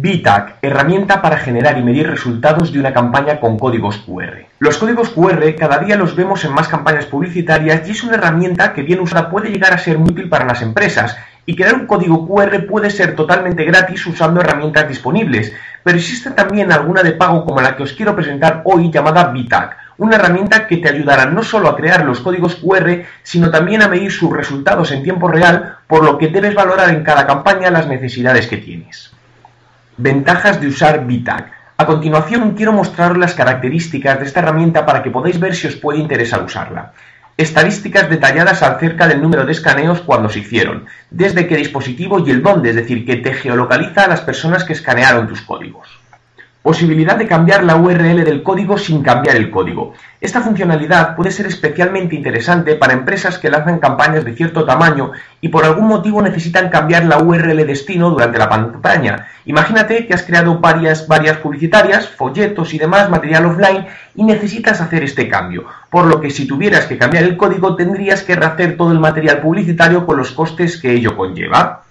VTAG, herramienta para generar y medir resultados de una campaña con códigos QR. Los códigos QR cada día los vemos en más campañas publicitarias y es una herramienta que bien usada puede llegar a ser muy útil para las empresas y crear un código QR puede ser totalmente gratis usando herramientas disponibles, pero existe también alguna de pago como la que os quiero presentar hoy llamada VTAG, una herramienta que te ayudará no solo a crear los códigos QR, sino también a medir sus resultados en tiempo real, por lo que debes valorar en cada campaña las necesidades que tienes. Ventajas de usar VTAG. A continuación quiero mostraros las características de esta herramienta para que podáis ver si os puede interesar usarla. Estadísticas detalladas acerca del número de escaneos cuando se hicieron, desde qué dispositivo y el dónde, es decir, que te geolocaliza a las personas que escanearon tus códigos. Posibilidad de cambiar la URL del código sin cambiar el código. Esta funcionalidad puede ser especialmente interesante para empresas que lanzan campañas de cierto tamaño y por algún motivo necesitan cambiar la URL destino durante la campaña. Imagínate que has creado varias, varias publicitarias, folletos y demás material offline y necesitas hacer este cambio, por lo que si tuvieras que cambiar el código tendrías que rehacer todo el material publicitario con los costes que ello conlleva.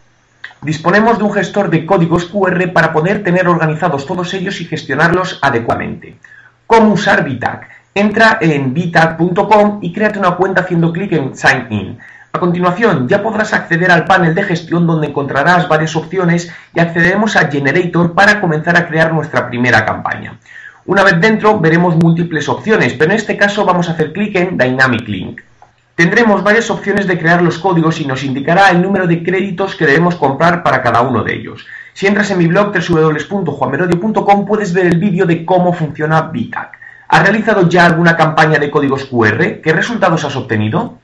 Disponemos de un gestor de códigos QR para poder tener organizados todos ellos y gestionarlos adecuadamente. ¿Cómo usar VTAG? Entra en vtag.com y créate una cuenta haciendo clic en Sign In. A continuación, ya podrás acceder al panel de gestión donde encontrarás varias opciones y accederemos a Generator para comenzar a crear nuestra primera campaña. Una vez dentro, veremos múltiples opciones, pero en este caso vamos a hacer clic en Dynamic Link. Tendremos varias opciones de crear los códigos y nos indicará el número de créditos que debemos comprar para cada uno de ellos. Si entras en mi blog www.juanmerodio.com puedes ver el vídeo de cómo funciona VTAG. ¿Has realizado ya alguna campaña de códigos QR? ¿Qué resultados has obtenido?